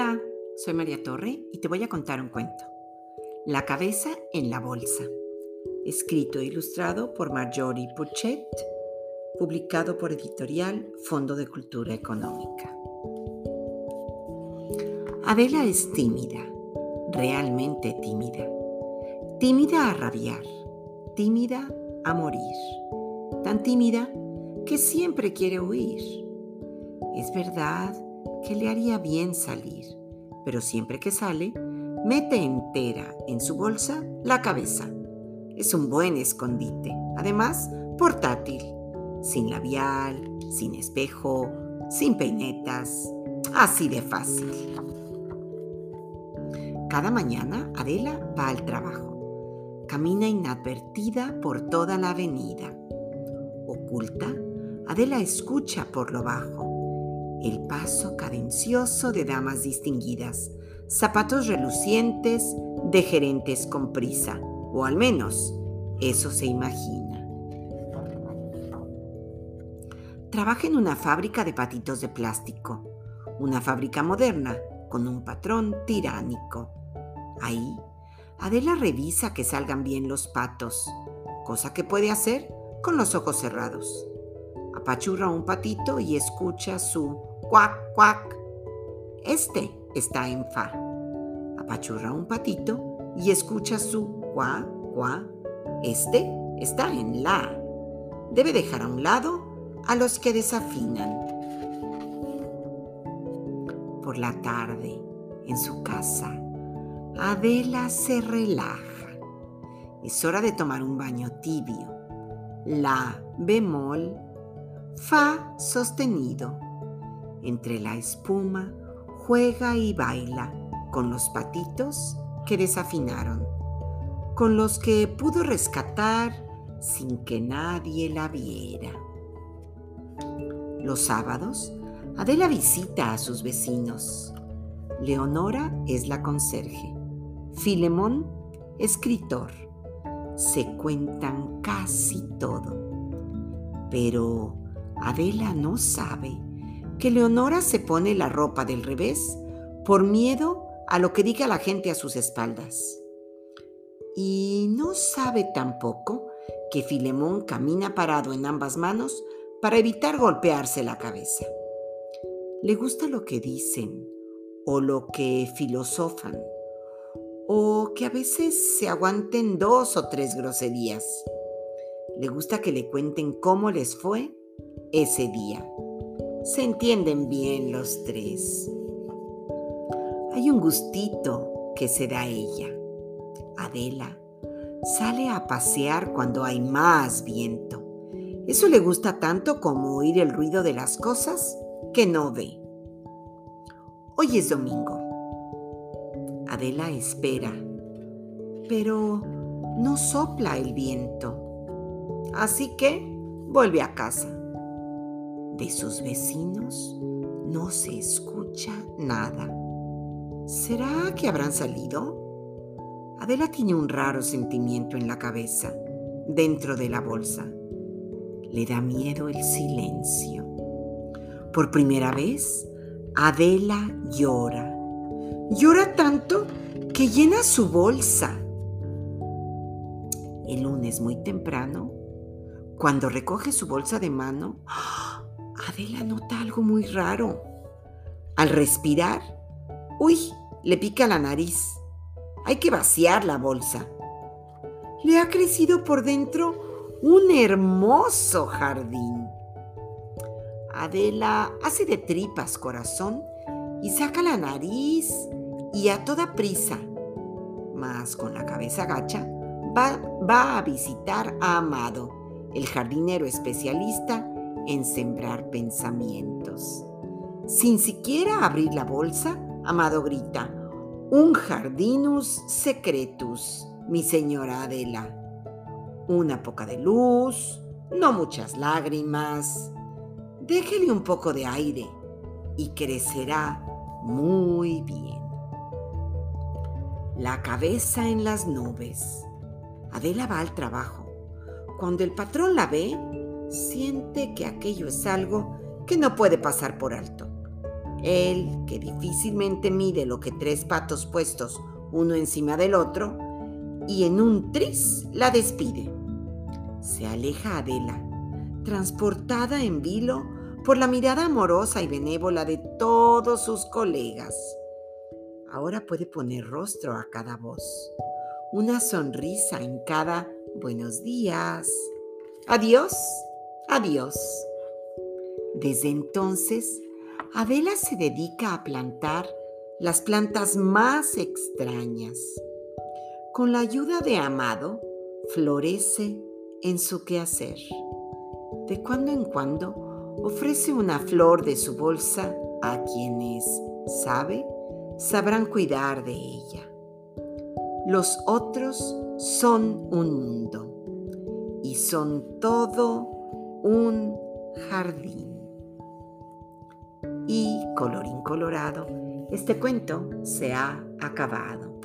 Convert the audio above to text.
Hola, soy María Torre y te voy a contar un cuento. La cabeza en la bolsa. Escrito e ilustrado por Marjorie Puchet, publicado por editorial Fondo de Cultura Económica. Adela es tímida, realmente tímida. Tímida a rabiar, tímida a morir. Tan tímida que siempre quiere huir. Es verdad que le haría bien salir, pero siempre que sale, mete entera en su bolsa la cabeza. Es un buen escondite, además portátil, sin labial, sin espejo, sin peinetas, así de fácil. Cada mañana Adela va al trabajo. Camina inadvertida por toda la avenida. Oculta, Adela escucha por lo bajo el paso cadencioso de damas distinguidas, zapatos relucientes de gerentes con prisa, o al menos eso se imagina. Trabaja en una fábrica de patitos de plástico, una fábrica moderna con un patrón tiránico. Ahí, Adela revisa que salgan bien los patos, cosa que puede hacer con los ojos cerrados. Apachurra un patito y escucha su cuac, cuac. Este está en fa. Apachurra un patito y escucha su cuá, cuá. Este está en la. Debe dejar a un lado a los que desafinan. Por la tarde, en su casa, Adela se relaja. Es hora de tomar un baño tibio. La bemol, fa sostenido entre la espuma, juega y baila con los patitos que desafinaron, con los que pudo rescatar sin que nadie la viera. Los sábados, Adela visita a sus vecinos. Leonora es la conserje. Filemón, escritor. Se cuentan casi todo. Pero Adela no sabe que Leonora se pone la ropa del revés por miedo a lo que diga la gente a sus espaldas. Y no sabe tampoco que Filemón camina parado en ambas manos para evitar golpearse la cabeza. Le gusta lo que dicen o lo que filosofan o que a veces se aguanten dos o tres groserías. Le gusta que le cuenten cómo les fue ese día. Se entienden bien los tres. Hay un gustito que se da ella. Adela sale a pasear cuando hay más viento. Eso le gusta tanto como oír el ruido de las cosas que no ve. Hoy es domingo. Adela espera, pero no sopla el viento. Así que vuelve a casa de sus vecinos no se escucha nada. ¿Será que habrán salido? Adela tiene un raro sentimiento en la cabeza, dentro de la bolsa. Le da miedo el silencio. Por primera vez, Adela llora. Llora tanto que llena su bolsa. El lunes muy temprano, cuando recoge su bolsa de mano, Adela nota algo muy raro. Al respirar, uy, le pica la nariz. Hay que vaciar la bolsa. Le ha crecido por dentro un hermoso jardín. Adela hace de tripas corazón y saca la nariz y a toda prisa, mas con la cabeza gacha, va, va a visitar a Amado, el jardinero especialista en sembrar pensamientos. Sin siquiera abrir la bolsa, Amado grita, un jardinus secretus, mi señora Adela. Una poca de luz, no muchas lágrimas. Déjele un poco de aire y crecerá muy bien. La cabeza en las nubes. Adela va al trabajo. Cuando el patrón la ve, siente que aquello es algo que no puede pasar por alto. Él, que difícilmente mide lo que tres patos puestos uno encima del otro, y en un tris la despide. Se aleja Adela, transportada en vilo por la mirada amorosa y benévola de todos sus colegas. Ahora puede poner rostro a cada voz, una sonrisa en cada buenos días. Adiós, adiós. Desde entonces, Adela se dedica a plantar las plantas más extrañas. Con la ayuda de Amado, florece en su quehacer. De cuando en cuando ofrece una flor de su bolsa a quienes, sabe, sabrán cuidar de ella. Los otros son un mundo y son todo un jardín. Y colorín colorado, este cuento se ha acabado.